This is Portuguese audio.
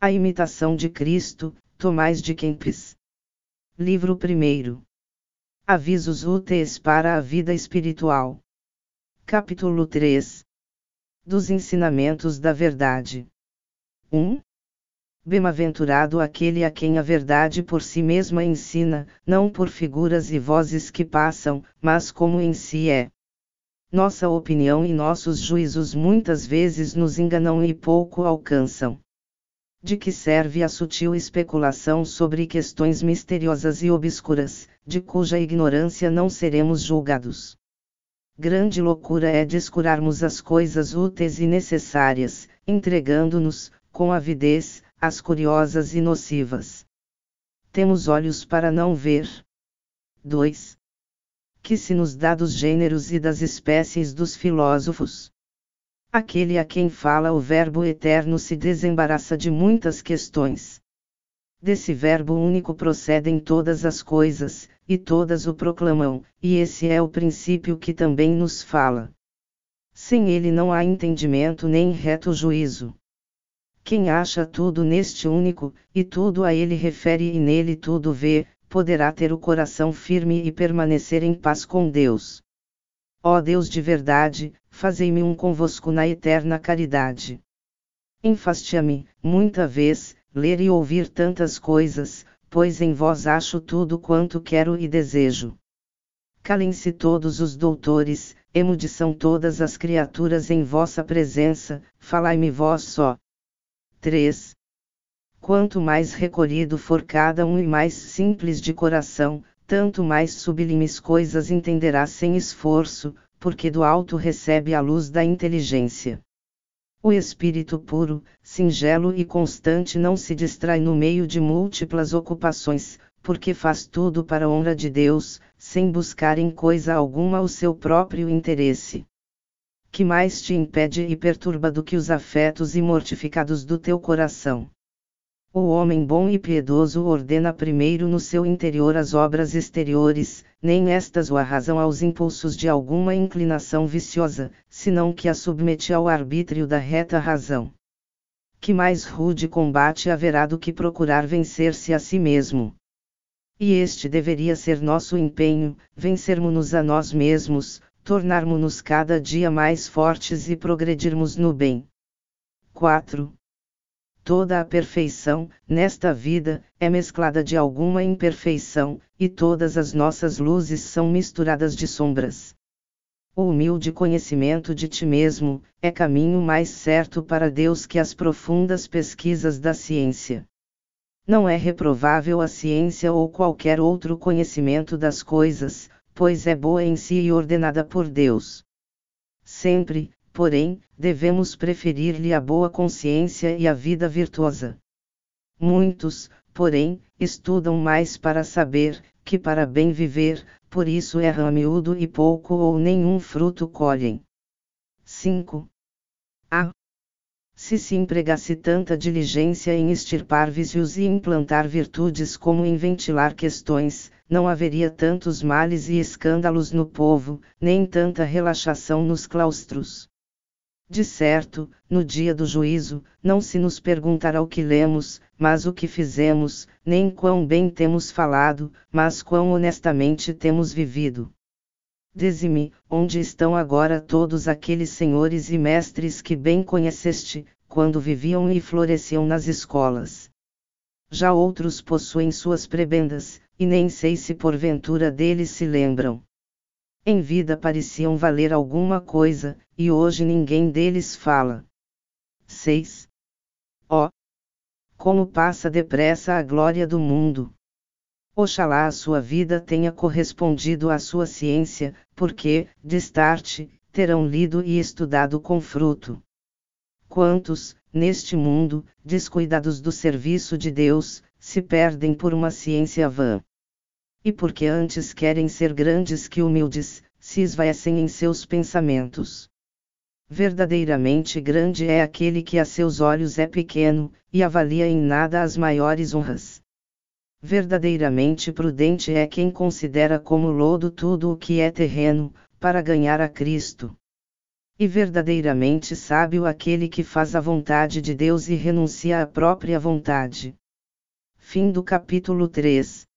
A imitação de Cristo, Tomás de Kempis. Livro 1. Avisos úteis para a vida espiritual. Capítulo 3. Dos ensinamentos da verdade. 1. Bem-aventurado aquele a quem a verdade por si mesma ensina, não por figuras e vozes que passam, mas como em si é. Nossa opinião e nossos juízos muitas vezes nos enganam e pouco alcançam. De que serve a sutil especulação sobre questões misteriosas e obscuras, de cuja ignorância não seremos julgados? Grande loucura é descurarmos as coisas úteis e necessárias, entregando-nos, com avidez, as curiosas e nocivas. Temos olhos para não ver. 2. Que se nos dá dos gêneros e das espécies dos filósofos. Aquele a quem fala o Verbo eterno se desembaraça de muitas questões. Desse Verbo único procedem todas as coisas, e todas o proclamam, e esse é o princípio que também nos fala. Sem ele não há entendimento nem reto juízo. Quem acha tudo neste único, e tudo a ele refere e nele tudo vê, poderá ter o coração firme e permanecer em paz com Deus. Ó Deus de verdade, fazei-me um convosco na eterna caridade. Enfaste-me, muita vez, ler e ouvir tantas coisas, pois em vós acho tudo quanto quero e desejo. Calem-se todos os doutores, emudição todas as criaturas em vossa presença, falai-me vós só. 3. Quanto mais recolhido for cada um e mais simples de coração, tanto mais sublimes coisas entenderá sem esforço, porque do alto recebe a luz da inteligência. O espírito puro, singelo e constante não se distrai no meio de múltiplas ocupações, porque faz tudo para a honra de Deus, sem buscar em coisa alguma o seu próprio interesse que mais te impede e perturba do que os afetos e mortificados do teu coração. O homem bom e piedoso ordena primeiro no seu interior as obras exteriores, nem estas o arrasam aos impulsos de alguma inclinação viciosa, senão que a submete ao arbítrio da reta razão. Que mais rude combate haverá do que procurar vencer-se a si mesmo? E este deveria ser nosso empenho, vencermos-nos a nós mesmos, tornarmos-nos cada dia mais fortes e progredirmos no bem. 4. Toda a perfeição, nesta vida, é mesclada de alguma imperfeição, e todas as nossas luzes são misturadas de sombras. O humilde conhecimento de ti mesmo, é caminho mais certo para Deus que as profundas pesquisas da ciência. Não é reprovável a ciência ou qualquer outro conhecimento das coisas, pois é boa em si e ordenada por Deus. Sempre, porém, devemos preferir-lhe a boa consciência e a vida virtuosa. Muitos, porém, estudam mais para saber, que para bem viver, por isso erram a miúdo e pouco ou nenhum fruto colhem. 5. A. Se se empregasse tanta diligência em extirpar vícios e implantar virtudes como em ventilar questões, não haveria tantos males e escândalos no povo, nem tanta relaxação nos claustros. De certo, no dia do juízo, não se nos perguntará o que lemos, mas o que fizemos, nem quão bem temos falado, mas quão honestamente temos vivido. Dize-me, onde estão agora todos aqueles senhores e mestres que bem conheceste, quando viviam e floresciam nas escolas? Já outros possuem suas prebendas, e nem sei se porventura deles se lembram. Em vida pareciam valer alguma coisa, e hoje ninguém deles fala. 6. Ó! Oh, como passa depressa a glória do mundo! Oxalá a sua vida tenha correspondido à sua ciência, porque, destarte, terão lido e estudado com fruto. Quantos, neste mundo, descuidados do serviço de Deus, se perdem por uma ciência vã? E porque antes querem ser grandes que humildes, se esvaecem em seus pensamentos. Verdadeiramente grande é aquele que a seus olhos é pequeno, e avalia em nada as maiores honras. Verdadeiramente prudente é quem considera como lodo tudo o que é terreno, para ganhar a Cristo. E verdadeiramente sábio aquele que faz a vontade de Deus e renuncia à própria vontade. Fim do capítulo 3.